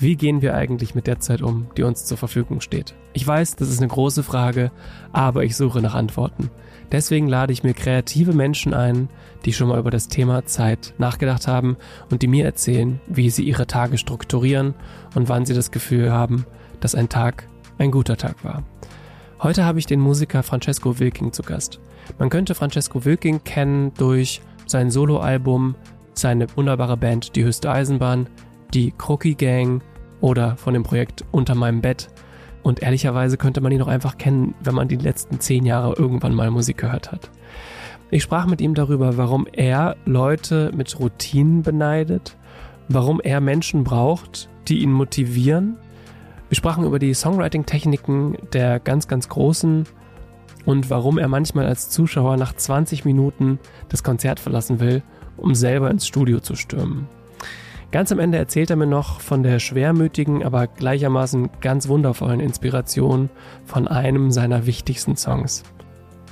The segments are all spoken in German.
Wie gehen wir eigentlich mit der Zeit um, die uns zur Verfügung steht? Ich weiß, das ist eine große Frage, aber ich suche nach Antworten. Deswegen lade ich mir kreative Menschen ein, die schon mal über das Thema Zeit nachgedacht haben und die mir erzählen, wie sie ihre Tage strukturieren und wann sie das Gefühl haben, dass ein Tag ein guter Tag war. Heute habe ich den Musiker Francesco Wilking zu Gast. Man könnte Francesco Wilking kennen durch sein Soloalbum, seine wunderbare Band Die Höchste Eisenbahn, die Crocky Gang oder von dem Projekt Unter meinem Bett. Und ehrlicherweise könnte man ihn auch einfach kennen, wenn man die letzten zehn Jahre irgendwann mal Musik gehört hat. Ich sprach mit ihm darüber, warum er Leute mit Routinen beneidet, warum er Menschen braucht, die ihn motivieren. Wir sprachen über die Songwriting-Techniken der ganz, ganz Großen und warum er manchmal als Zuschauer nach 20 Minuten das Konzert verlassen will, um selber ins Studio zu stürmen. Ganz am Ende erzählt er mir noch von der schwermütigen, aber gleichermaßen ganz wundervollen Inspiration von einem seiner wichtigsten Songs.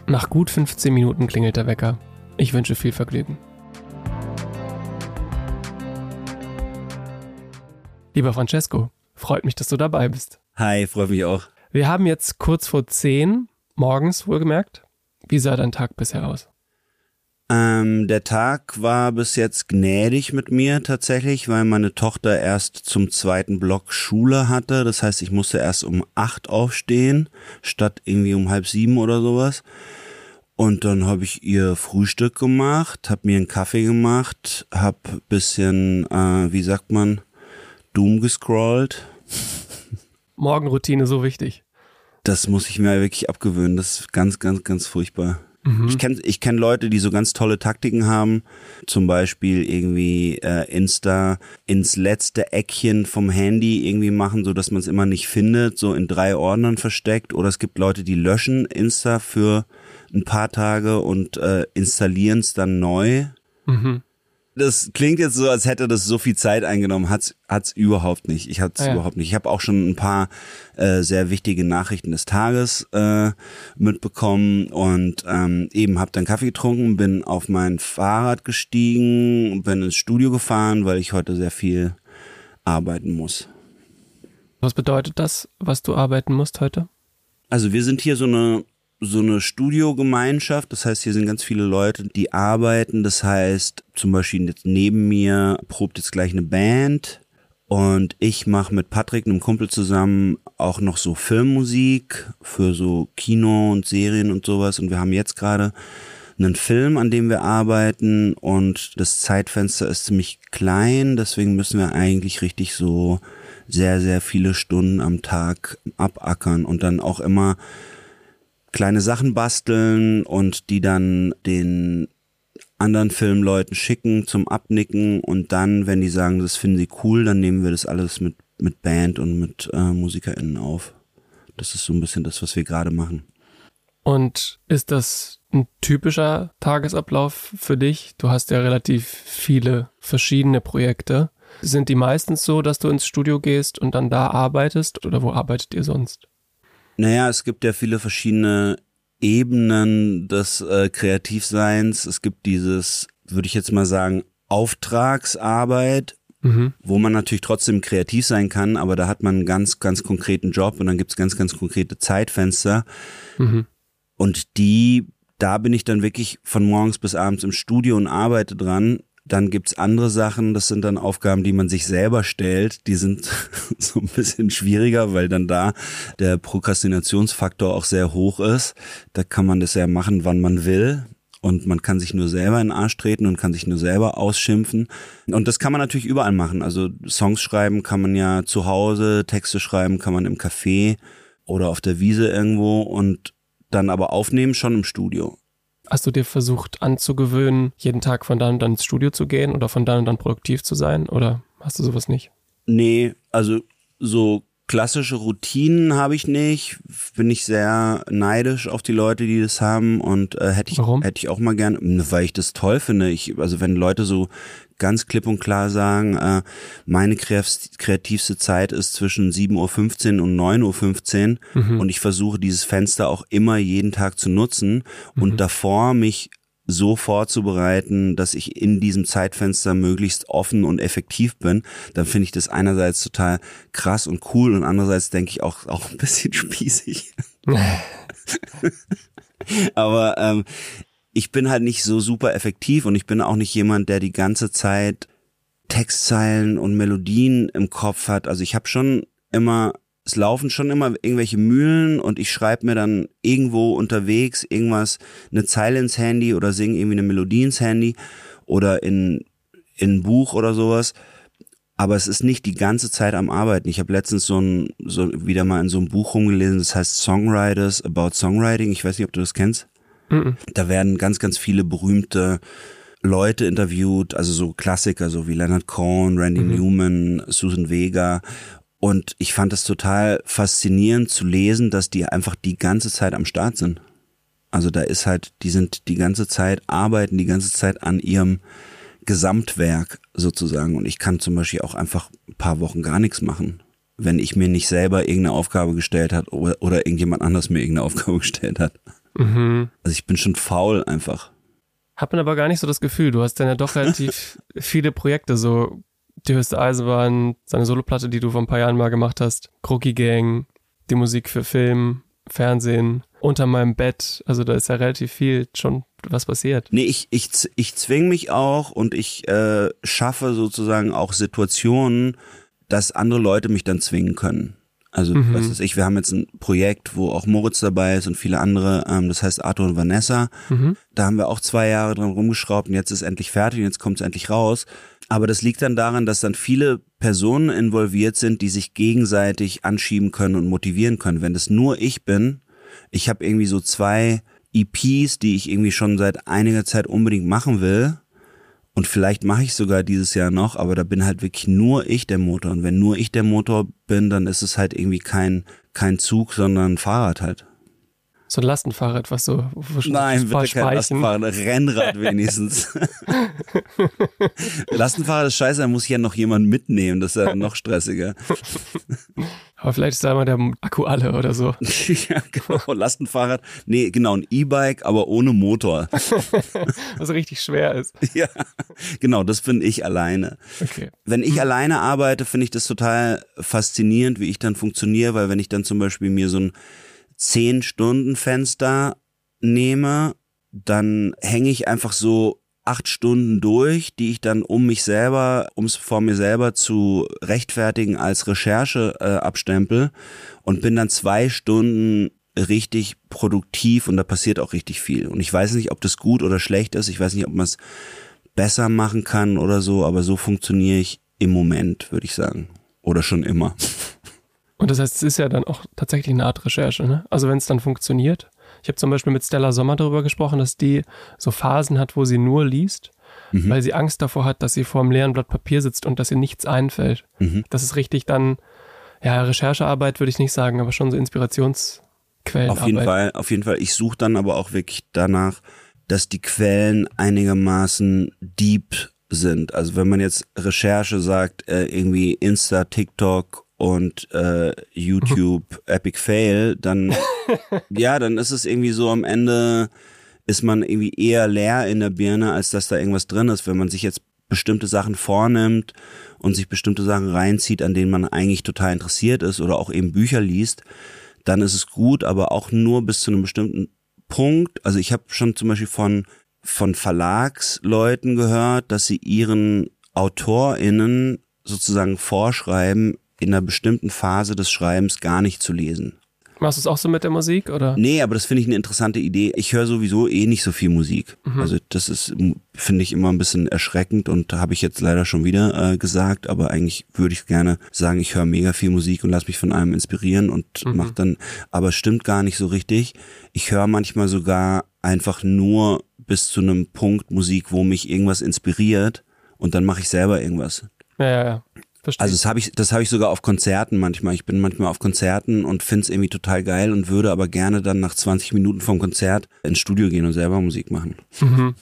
Nach gut 15 Minuten klingelt der Wecker. Ich wünsche viel Vergnügen. Lieber Francesco, freut mich, dass du dabei bist. Hi, freut mich auch. Wir haben jetzt kurz vor 10, morgens wohlgemerkt. Wie sah dein Tag bisher aus? Ähm, der Tag war bis jetzt gnädig mit mir tatsächlich, weil meine Tochter erst zum zweiten Block Schule hatte. Das heißt, ich musste erst um acht aufstehen, statt irgendwie um halb sieben oder sowas. Und dann habe ich ihr Frühstück gemacht, habe mir einen Kaffee gemacht, habe bisschen, äh, wie sagt man, Doom gescrollt. Morgenroutine so wichtig. Das muss ich mir wirklich abgewöhnen. Das ist ganz, ganz, ganz furchtbar. Mhm. Ich kenne ich kenn Leute, die so ganz tolle Taktiken haben. Zum Beispiel irgendwie äh, Insta ins letzte Eckchen vom Handy irgendwie machen, so dass man es immer nicht findet, so in drei Ordnern versteckt. Oder es gibt Leute, die löschen Insta für ein paar Tage und äh, installieren es dann neu. Mhm das klingt jetzt so, als hätte das so viel Zeit eingenommen. Hat's hat's überhaupt nicht. Ich hat's ah, ja. überhaupt nicht. Ich habe auch schon ein paar äh, sehr wichtige Nachrichten des Tages äh, mitbekommen und ähm, eben habe dann Kaffee getrunken, bin auf mein Fahrrad gestiegen, bin ins Studio gefahren, weil ich heute sehr viel arbeiten muss. Was bedeutet das, was du arbeiten musst heute? Also wir sind hier so eine so eine Studiogemeinschaft. Das heißt, hier sind ganz viele Leute, die arbeiten. Das heißt, zum Beispiel jetzt neben mir probt jetzt gleich eine Band. Und ich mache mit Patrick, einem Kumpel zusammen, auch noch so Filmmusik für so Kino und Serien und sowas. Und wir haben jetzt gerade einen Film, an dem wir arbeiten. Und das Zeitfenster ist ziemlich klein. Deswegen müssen wir eigentlich richtig so sehr, sehr viele Stunden am Tag abackern und dann auch immer kleine Sachen basteln und die dann den anderen Filmleuten schicken zum Abnicken und dann, wenn die sagen, das finden sie cool, dann nehmen wir das alles mit, mit Band und mit äh, MusikerInnen auf. Das ist so ein bisschen das, was wir gerade machen. Und ist das ein typischer Tagesablauf für dich? Du hast ja relativ viele verschiedene Projekte. Sind die meistens so, dass du ins Studio gehst und dann da arbeitest oder wo arbeitet ihr sonst? Naja, es gibt ja viele verschiedene Ebenen des äh, Kreativseins. Es gibt dieses, würde ich jetzt mal sagen, Auftragsarbeit, mhm. wo man natürlich trotzdem kreativ sein kann, aber da hat man einen ganz, ganz konkreten Job und dann gibt's ganz, ganz konkrete Zeitfenster. Mhm. Und die, da bin ich dann wirklich von morgens bis abends im Studio und arbeite dran dann gibt's andere Sachen, das sind dann Aufgaben, die man sich selber stellt. Die sind so ein bisschen schwieriger, weil dann da der Prokrastinationsfaktor auch sehr hoch ist. Da kann man das ja machen, wann man will. Und man kann sich nur selber in den Arsch treten und kann sich nur selber ausschimpfen. Und das kann man natürlich überall machen. Also Songs schreiben kann man ja zu Hause, Texte schreiben kann man im Café oder auf der Wiese irgendwo und dann aber aufnehmen schon im Studio. Hast du dir versucht anzugewöhnen, jeden Tag von dann und dann ins Studio zu gehen oder von dann und dann produktiv zu sein? Oder hast du sowas nicht? Nee, also so klassische Routinen habe ich nicht. Bin ich sehr neidisch auf die Leute, die das haben und äh, hätte ich Warum? hätte ich auch mal gerne, weil ich das toll finde. Ich also wenn Leute so ganz klipp und klar sagen, äh, meine kreativste Zeit ist zwischen 7.15 Uhr und 9.15 Uhr mhm. und ich versuche dieses Fenster auch immer jeden Tag zu nutzen mhm. und davor mich so vorzubereiten, dass ich in diesem Zeitfenster möglichst offen und effektiv bin, dann finde ich das einerseits total krass und cool und andererseits denke ich auch, auch ein bisschen spießig. Aber ähm, ich bin halt nicht so super effektiv und ich bin auch nicht jemand, der die ganze Zeit Textzeilen und Melodien im Kopf hat. Also ich habe schon immer, es laufen schon immer irgendwelche Mühlen und ich schreibe mir dann irgendwo unterwegs irgendwas, eine Zeile ins Handy oder singe irgendwie eine Melodie ins Handy oder in, in ein Buch oder sowas. Aber es ist nicht die ganze Zeit am Arbeiten. Ich habe letztens so ein, so wieder mal in so einem Buch rumgelesen, das heißt Songwriters About Songwriting. Ich weiß nicht, ob du das kennst. Mhm. Da werden ganz, ganz viele berühmte Leute interviewt, also so Klassiker, so wie Leonard Cohen, Randy mhm. Newman, Susan Vega. Und ich fand es total faszinierend zu lesen, dass die einfach die ganze Zeit am Start sind. Also da ist halt, die sind die ganze Zeit, arbeiten die ganze Zeit an ihrem Gesamtwerk sozusagen. Und ich kann zum Beispiel auch einfach ein paar Wochen gar nichts machen, wenn ich mir nicht selber irgendeine Aufgabe gestellt hat oder, oder irgendjemand anders mir irgendeine Aufgabe gestellt hat. Mhm. Also ich bin schon faul einfach. Hat man aber gar nicht so das Gefühl. Du hast dann ja doch relativ viele Projekte, so die höchste Eisenbahn, seine Soloplatte, die du vor ein paar Jahren mal gemacht hast, Crocky Gang, die Musik für Film, Fernsehen, unter meinem Bett. Also da ist ja relativ viel schon was passiert. Nee, ich, ich, ich zwing mich auch und ich äh, schaffe sozusagen auch Situationen, dass andere Leute mich dann zwingen können. Also, mhm. was weiß ich, wir haben jetzt ein Projekt, wo auch Moritz dabei ist und viele andere, ähm, das heißt Arthur und Vanessa. Mhm. Da haben wir auch zwei Jahre dran rumgeschraubt und jetzt ist endlich fertig und jetzt kommt es endlich raus. Aber das liegt dann daran, dass dann viele Personen involviert sind, die sich gegenseitig anschieben können und motivieren können. Wenn das nur ich bin, ich habe irgendwie so zwei EPs, die ich irgendwie schon seit einiger Zeit unbedingt machen will, und vielleicht mache ich sogar dieses Jahr noch, aber da bin halt wirklich nur ich der Motor. Und wenn nur ich der Motor bin, dann ist es halt irgendwie kein, kein Zug, sondern ein Fahrrad halt. So ein Lastenfahrrad, was so Nein, bitte kein Lastenfahrrad, Rennrad wenigstens. Lastenfahrrad ist scheiße, da muss ich ja noch jemand mitnehmen, das ist ja noch stressiger. Aber vielleicht ist da mal der Akku alle oder so. ja, genau. Lastenfahrrad. Nee, genau, ein E-Bike, aber ohne Motor. Was richtig schwer ist. Ja, genau, das bin ich alleine. Okay. Wenn ich hm. alleine arbeite, finde ich das total faszinierend, wie ich dann funktioniere, weil wenn ich dann zum Beispiel mir so ein 10-Stunden-Fenster nehme, dann hänge ich einfach so acht Stunden durch, die ich dann um mich selber, um es vor mir selber zu rechtfertigen als Recherche äh, abstempel und bin dann zwei Stunden richtig produktiv und da passiert auch richtig viel. Und ich weiß nicht, ob das gut oder schlecht ist. Ich weiß nicht, ob man es besser machen kann oder so, aber so funktioniere ich im Moment, würde ich sagen. Oder schon immer. Und das heißt, es ist ja dann auch tatsächlich eine Art Recherche, ne? Also wenn es dann funktioniert. Ich habe zum Beispiel mit Stella Sommer darüber gesprochen, dass die so Phasen hat, wo sie nur liest, mhm. weil sie Angst davor hat, dass sie vor einem leeren Blatt Papier sitzt und dass ihr nichts einfällt. Mhm. Das ist richtig dann, ja, Recherchearbeit würde ich nicht sagen, aber schon so Inspirationsquellen. Auf jeden Fall, auf jeden Fall. Ich suche dann aber auch wirklich danach, dass die Quellen einigermaßen deep sind. Also wenn man jetzt Recherche sagt, äh, irgendwie Insta, TikTok und äh, YouTube Epic Fail, dann ja, dann ist es irgendwie so am Ende ist man irgendwie eher leer in der Birne, als dass da irgendwas drin ist. Wenn man sich jetzt bestimmte Sachen vornimmt und sich bestimmte Sachen reinzieht, an denen man eigentlich total interessiert ist oder auch eben Bücher liest, dann ist es gut, aber auch nur bis zu einem bestimmten Punkt. Also ich habe schon zum Beispiel von von Verlagsleuten gehört, dass sie ihren AutorInnen sozusagen vorschreiben, in einer bestimmten Phase des Schreibens gar nicht zu lesen. Machst du es auch so mit der Musik oder? Nee, aber das finde ich eine interessante Idee. Ich höre sowieso eh nicht so viel Musik. Mhm. Also das ist finde ich immer ein bisschen erschreckend und habe ich jetzt leider schon wieder äh, gesagt, aber eigentlich würde ich gerne sagen, ich höre mega viel Musik und lass mich von allem inspirieren und mhm. mach dann aber stimmt gar nicht so richtig. Ich höre manchmal sogar einfach nur bis zu einem Punkt Musik, wo mich irgendwas inspiriert und dann mache ich selber irgendwas. Ja, ja, ja. Verstehe. Also das habe ich, das habe ich sogar auf Konzerten manchmal. Ich bin manchmal auf Konzerten und finde es irgendwie total geil und würde aber gerne dann nach 20 Minuten vom Konzert ins Studio gehen und selber Musik machen. Mhm.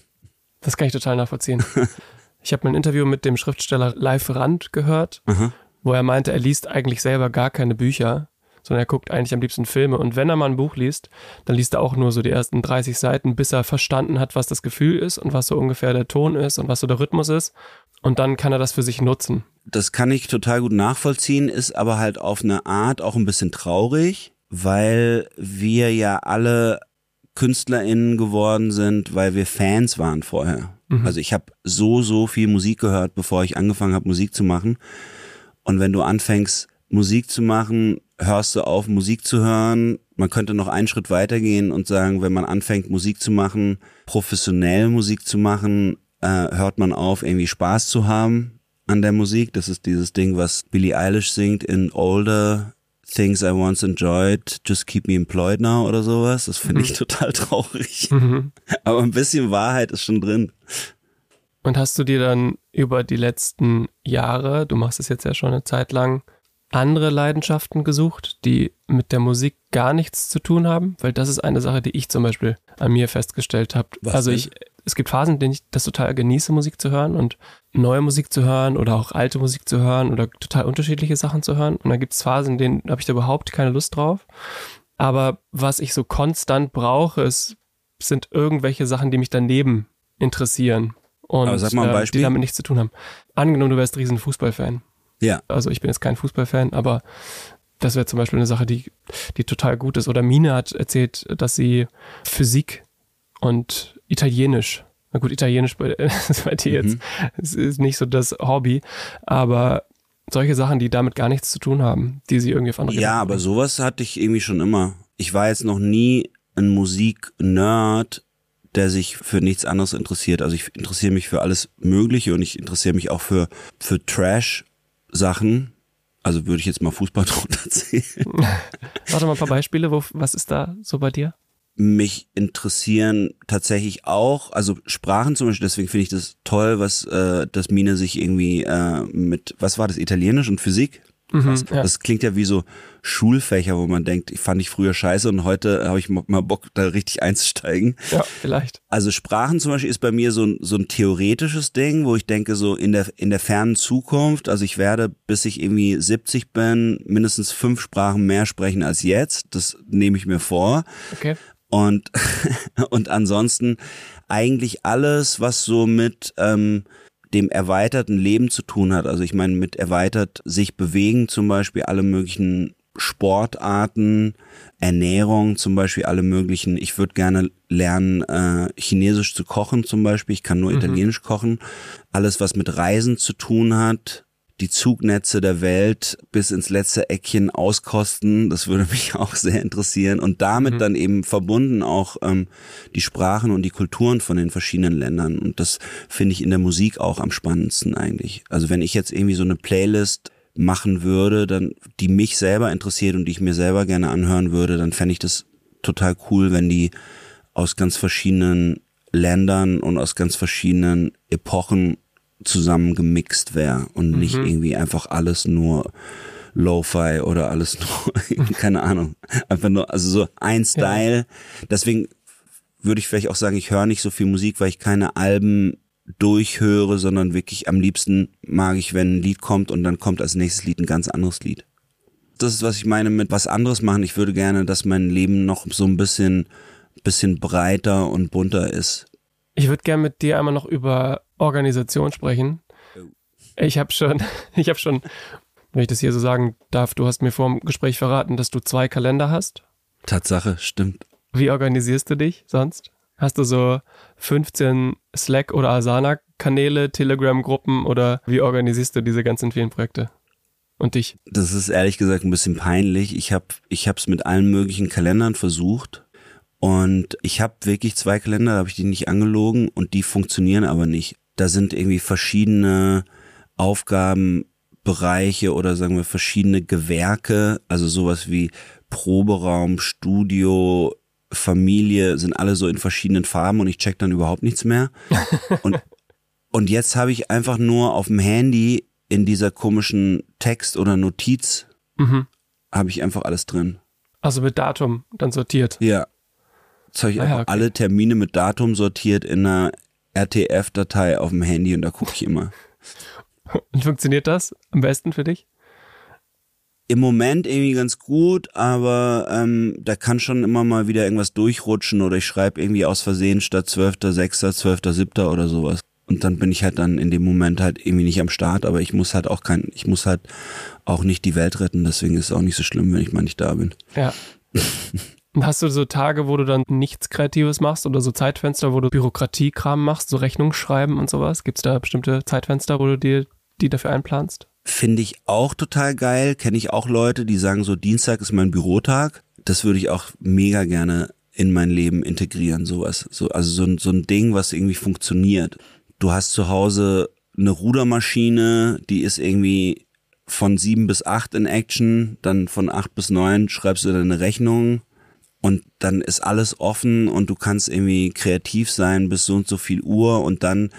Das kann ich total nachvollziehen. ich habe ein Interview mit dem Schriftsteller Leif Rand gehört, Aha. wo er meinte, er liest eigentlich selber gar keine Bücher, sondern er guckt eigentlich am liebsten Filme. Und wenn er mal ein Buch liest, dann liest er auch nur so die ersten 30 Seiten, bis er verstanden hat, was das Gefühl ist und was so ungefähr der Ton ist und was so der Rhythmus ist. Und dann kann er das für sich nutzen. Das kann ich total gut nachvollziehen, ist aber halt auf eine Art auch ein bisschen traurig, weil wir ja alle KünstlerInnen geworden sind, weil wir Fans waren vorher. Mhm. Also ich habe so, so viel Musik gehört, bevor ich angefangen habe, Musik zu machen. Und wenn du anfängst, Musik zu machen, hörst du auf, Musik zu hören. Man könnte noch einen Schritt weitergehen und sagen, wenn man anfängt, Musik zu machen, professionell Musik zu machen, äh, hört man auf, irgendwie Spaß zu haben an der Musik. Das ist dieses Ding, was Billie Eilish singt in Older Things I Once Enjoyed, Just Keep Me Employed Now oder sowas. Das finde ich mhm. total traurig. Mhm. Aber ein bisschen Wahrheit ist schon drin. Und hast du dir dann über die letzten Jahre, du machst es jetzt ja schon eine Zeit lang, andere Leidenschaften gesucht, die mit der Musik gar nichts zu tun haben? Weil das ist eine Sache, die ich zum Beispiel an mir festgestellt habe. also ich, es gibt Phasen, in denen ich das total genieße, Musik zu hören und neue Musik zu hören oder auch alte Musik zu hören oder total unterschiedliche Sachen zu hören. Und dann gibt es Phasen, in denen habe ich da überhaupt keine Lust drauf. Aber was ich so konstant brauche, ist, sind irgendwelche Sachen, die mich daneben interessieren und Aber sag mal ein Beispiel. die damit nichts zu tun haben. Angenommen, du wärst riesen Fußballfan. Ja. Also ich bin jetzt kein Fußballfan, aber das wäre zum Beispiel eine Sache, die, die total gut ist. Oder Mine hat erzählt, dass sie Physik und Italienisch, na gut, Italienisch bei, bei dir mhm. jetzt es ist nicht so das Hobby, aber solche Sachen, die damit gar nichts zu tun haben, die sie irgendwie auf andere Ja, aber sowas hatte ich irgendwie schon immer. Ich war jetzt noch nie ein Musik-Nerd, der sich für nichts anderes interessiert. Also ich interessiere mich für alles Mögliche und ich interessiere mich auch für, für Trash-Sachen. Also würde ich jetzt mal Fußball drunter zählen. Warte mal ein paar Beispiele. Wo, was ist da so bei dir? Mich interessieren tatsächlich auch, also Sprachen zum Beispiel, deswegen finde ich das toll, was äh, das Mine sich irgendwie äh, mit, was war das, Italienisch und Physik? Mhm, ja. Das klingt ja wie so Schulfächer, wo man denkt, ich fand ich früher scheiße und heute habe ich mal Bock, da richtig einzusteigen. Ja, vielleicht. Also Sprachen zum Beispiel ist bei mir so ein, so ein theoretisches Ding, wo ich denke, so in der, in der fernen Zukunft, also ich werde, bis ich irgendwie 70 bin, mindestens fünf Sprachen mehr sprechen als jetzt. Das nehme ich mir vor. Okay. Und, und ansonsten eigentlich alles, was so mit ähm, dem erweiterten Leben zu tun hat. Also ich meine, mit erweitert sich bewegen zum Beispiel alle möglichen Sportarten, Ernährung zum Beispiel, alle möglichen. Ich würde gerne lernen, äh, Chinesisch zu kochen zum Beispiel. Ich kann nur mhm. Italienisch kochen. Alles, was mit Reisen zu tun hat, die Zugnetze der Welt bis ins letzte Eckchen auskosten. Das würde mich auch sehr interessieren. Und damit mhm. dann eben verbunden auch ähm, die Sprachen und die Kulturen von den verschiedenen Ländern. Und das finde ich in der Musik auch am spannendsten eigentlich. Also wenn ich jetzt irgendwie so eine Playlist machen würde, dann die mich selber interessiert und die ich mir selber gerne anhören würde, dann fände ich das total cool, wenn die aus ganz verschiedenen Ländern und aus ganz verschiedenen Epochen zusammengemixt wäre und mhm. nicht irgendwie einfach alles nur Lo-Fi oder alles nur, keine Ahnung, einfach nur, also so ein Style. Ja. Deswegen würde ich vielleicht auch sagen, ich höre nicht so viel Musik, weil ich keine Alben durchhöre, sondern wirklich am liebsten mag ich, wenn ein Lied kommt und dann kommt als nächstes Lied ein ganz anderes Lied. Das ist, was ich meine mit was anderes machen. Ich würde gerne, dass mein Leben noch so ein bisschen, bisschen breiter und bunter ist. Ich würde gerne mit dir einmal noch über Organisation sprechen. Ich habe schon, ich habe schon, wenn ich das hier so sagen darf, du hast mir vor dem Gespräch verraten, dass du zwei Kalender hast. Tatsache, stimmt. Wie organisierst du dich sonst? Hast du so 15 Slack- oder Asana-Kanäle, Telegram-Gruppen oder wie organisierst du diese ganzen vielen Projekte? Und dich? Das ist ehrlich gesagt ein bisschen peinlich. Ich habe ich es mit allen möglichen Kalendern versucht und ich habe wirklich zwei Kalender, da habe ich die nicht angelogen und die funktionieren aber nicht. Da sind irgendwie verschiedene Aufgabenbereiche oder sagen wir verschiedene Gewerke, also sowas wie Proberaum, Studio, Familie sind alle so in verschiedenen Farben und ich check dann überhaupt nichts mehr. und, und jetzt habe ich einfach nur auf dem Handy in dieser komischen Text oder Notiz mhm. habe ich einfach alles drin. Also mit Datum dann sortiert. Ja. Ich ah, ja, okay. alle Termine mit Datum sortiert in einer RTF-Datei auf dem Handy und da gucke ich immer. Und funktioniert das am besten für dich? im Moment irgendwie ganz gut, aber ähm, da kann schon immer mal wieder irgendwas durchrutschen oder ich schreibe irgendwie aus Versehen statt 12.6., 12.7. oder sowas. Und dann bin ich halt dann in dem Moment halt irgendwie nicht am Start, aber ich muss halt auch kein, ich muss halt auch nicht die Welt retten, deswegen ist es auch nicht so schlimm, wenn ich mal nicht da bin. Ja. Hast du so Tage, wo du dann nichts Kreatives machst oder so Zeitfenster, wo du Bürokratiekram machst, so Rechnungen schreiben und sowas? Gibt es da bestimmte Zeitfenster, wo du dir die dafür einplanst? Finde ich auch total geil. Kenne ich auch Leute, die sagen so, Dienstag ist mein Bürotag. Das würde ich auch mega gerne in mein Leben integrieren, sowas. So, also so, ein so ein Ding, was irgendwie funktioniert. Du hast zu Hause eine Rudermaschine, die ist irgendwie von sieben bis acht in Action, dann von acht bis neun schreibst du deine Rechnung und dann ist alles offen und du kannst irgendwie kreativ sein bis so und so viel Uhr und dann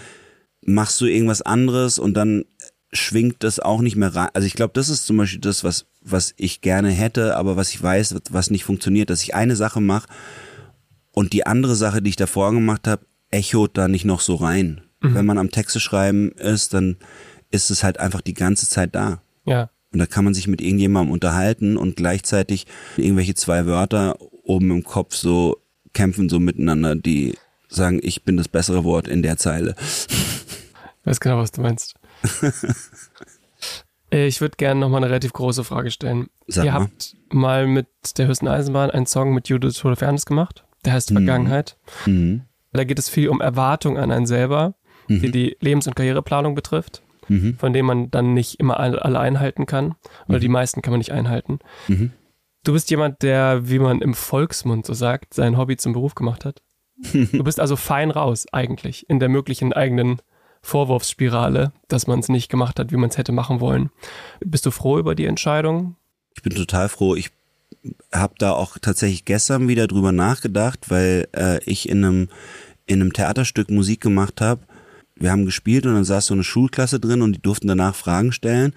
machst du irgendwas anderes und dann schwingt das auch nicht mehr rein. Also ich glaube, das ist zum Beispiel das, was, was ich gerne hätte, aber was ich weiß, was nicht funktioniert, dass ich eine Sache mache und die andere Sache, die ich davor gemacht habe, echot da nicht noch so rein. Mhm. Wenn man am Texte schreiben ist, dann ist es halt einfach die ganze Zeit da. Ja. Und da kann man sich mit irgendjemandem unterhalten und gleichzeitig irgendwelche zwei Wörter oben im Kopf so kämpfen so miteinander, die sagen, ich bin das bessere Wort in der Zeile. Ich weiß genau, was du meinst. Ich würde gerne noch mal eine relativ große Frage stellen. Sag Ihr mal. habt mal mit der höchsten Eisenbahn einen Song mit Judith Holofernes gemacht. Der heißt Vergangenheit. Mhm. Da geht es viel um Erwartung an einen selber, die die Lebens- und Karriereplanung betrifft, Mhm. von dem man dann nicht immer alle, einhalten kann. Oder die meisten kann man nicht einhalten. Mhm. Du bist jemand, der, wie man im Volksmund so sagt, sein Hobby zum Beruf gemacht hat. Du bist also fein raus, eigentlich, in der möglichen eigenen Vorwurfsspirale, dass man es nicht gemacht hat, wie man es hätte machen wollen. Bist du froh über die Entscheidung? Ich bin total froh. Ich habe da auch tatsächlich gestern wieder drüber nachgedacht, weil äh, ich in einem in einem Theaterstück Musik gemacht habe. Wir haben gespielt und dann saß so eine Schulklasse drin und die durften danach Fragen stellen.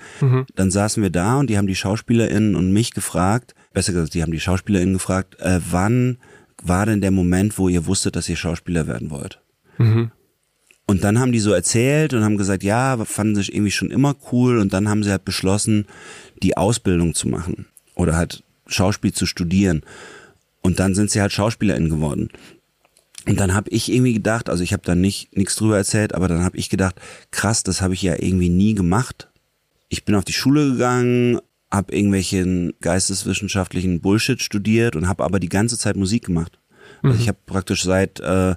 Dann saßen wir da und die haben die SchauspielerInnen und mich gefragt, besser gesagt, die haben die SchauspielerInnen gefragt, äh, wann war denn der Moment, wo ihr wusstet, dass ihr Schauspieler werden wollt? Und dann haben die so erzählt und haben gesagt, ja, fanden sich irgendwie schon immer cool und dann haben sie halt beschlossen, die Ausbildung zu machen oder halt Schauspiel zu studieren. Und dann sind sie halt SchauspielerInnen geworden. Und dann habe ich irgendwie gedacht, also ich habe da nicht nichts drüber erzählt, aber dann habe ich gedacht, krass, das habe ich ja irgendwie nie gemacht. Ich bin auf die Schule gegangen, habe irgendwelchen geisteswissenschaftlichen Bullshit studiert und habe aber die ganze Zeit Musik gemacht. Also ich habe praktisch seit äh,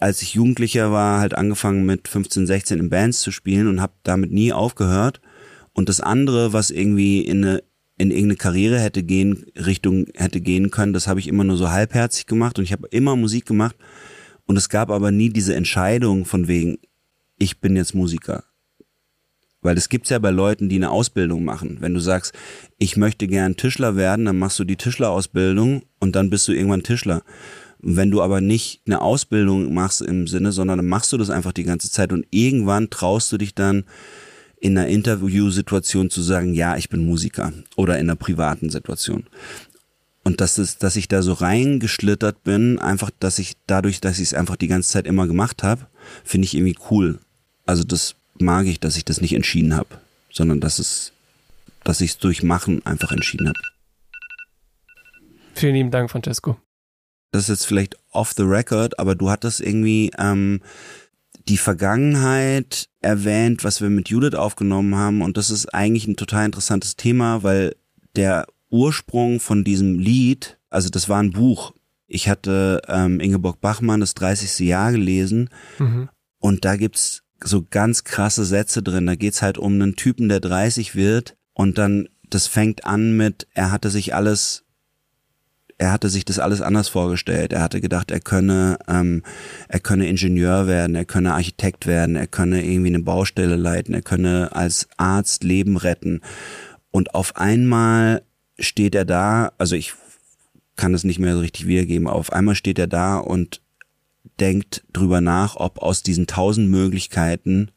als ich Jugendlicher war, halt angefangen mit 15, 16 in Bands zu spielen und habe damit nie aufgehört. Und das andere, was irgendwie in eine in irgendeine Karriere hätte gehen Richtung hätte gehen können, das habe ich immer nur so halbherzig gemacht und ich habe immer Musik gemacht und es gab aber nie diese Entscheidung von wegen ich bin jetzt Musiker. Weil das gibt's ja bei Leuten, die eine Ausbildung machen. Wenn du sagst, ich möchte gern Tischler werden, dann machst du die Tischlerausbildung und dann bist du irgendwann Tischler. Wenn du aber nicht eine Ausbildung machst im Sinne, sondern dann machst du das einfach die ganze Zeit und irgendwann traust du dich dann in einer Interviewsituation zu sagen, ja, ich bin Musiker oder in einer privaten Situation. Und dass, es, dass ich da so reingeschlittert bin, einfach, dass ich dadurch, dass ich es einfach die ganze Zeit immer gemacht habe, finde ich irgendwie cool. Also das mag ich, dass ich das nicht entschieden habe, sondern dass es, dass ich es durch Machen einfach entschieden habe. Vielen lieben Dank, Francesco. das ist jetzt vielleicht off the record, aber du hattest irgendwie ähm, die Vergangenheit erwähnt, was wir mit Judith aufgenommen haben und das ist eigentlich ein total interessantes Thema, weil der Ursprung von diesem Lied, also das war ein Buch. Ich hatte ähm, Ingeborg Bachmann das 30. Jahr gelesen Mhm. und da gibt's so ganz krasse Sätze drin. Da geht's halt um einen Typen, der 30 wird und dann, das fängt an mit, er hatte sich alles, er hatte sich das alles anders vorgestellt. Er hatte gedacht, er könne, ähm, er könne Ingenieur werden, er könne Architekt werden, er könne irgendwie eine Baustelle leiten, er könne als Arzt Leben retten. Und auf einmal steht er da, also ich kann es nicht mehr so richtig wiedergeben, aber auf einmal steht er da und denkt drüber nach, ob aus diesen tausend Möglichkeiten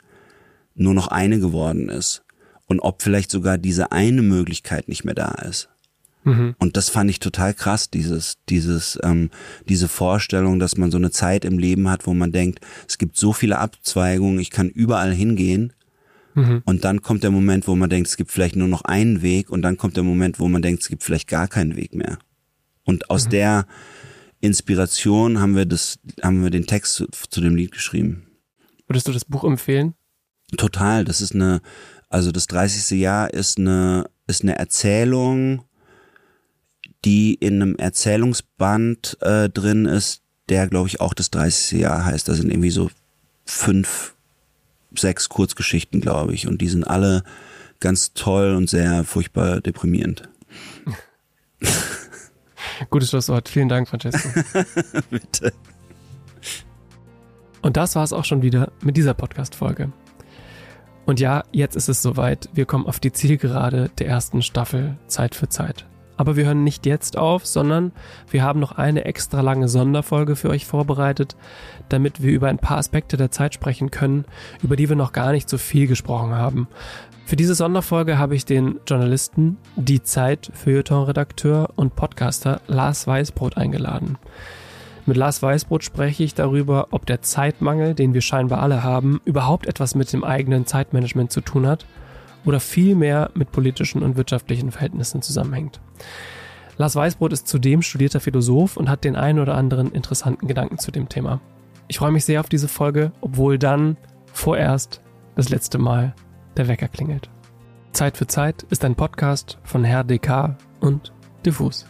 nur noch eine geworden ist und ob vielleicht sogar diese eine Möglichkeit nicht mehr da ist. Mhm. Und das fand ich total krass, dieses, dieses, ähm, diese Vorstellung, dass man so eine Zeit im Leben hat, wo man denkt, es gibt so viele Abzweigungen, ich kann überall hingehen Mhm. Und dann kommt der Moment, wo man denkt, es gibt vielleicht nur noch einen Weg und dann kommt der Moment, wo man denkt, es gibt vielleicht gar keinen Weg mehr. Und aus mhm. der Inspiration haben wir das, haben wir den Text zu, zu dem Lied geschrieben. Würdest du das Buch empfehlen? Total. Das ist eine, also das 30. Jahr ist eine, ist eine Erzählung, die in einem Erzählungsband äh, drin ist, der glaube ich auch das 30. Jahr heißt. Da sind irgendwie so fünf, sechs Kurzgeschichten, glaube ich. Und die sind alle ganz toll und sehr furchtbar deprimierend. Gutes Schlusswort. Vielen Dank, Francesco. Bitte. Und das war es auch schon wieder mit dieser Podcast-Folge. Und ja, jetzt ist es soweit. Wir kommen auf die Zielgerade der ersten Staffel Zeit für Zeit. Aber wir hören nicht jetzt auf, sondern wir haben noch eine extra lange Sonderfolge für euch vorbereitet, damit wir über ein paar Aspekte der Zeit sprechen können, über die wir noch gar nicht so viel gesprochen haben. Für diese Sonderfolge habe ich den Journalisten, die Zeit, Feuilleton-Redakteur und Podcaster Lars Weißbrot eingeladen. Mit Lars Weißbrot spreche ich darüber, ob der Zeitmangel, den wir scheinbar alle haben, überhaupt etwas mit dem eigenen Zeitmanagement zu tun hat oder vielmehr mit politischen und wirtschaftlichen Verhältnissen zusammenhängt. Lars Weißbrot ist zudem studierter Philosoph und hat den einen oder anderen interessanten Gedanken zu dem Thema. Ich freue mich sehr auf diese Folge, obwohl dann vorerst das letzte Mal der Wecker klingelt. Zeit für Zeit ist ein Podcast von Herr DK und Diffus.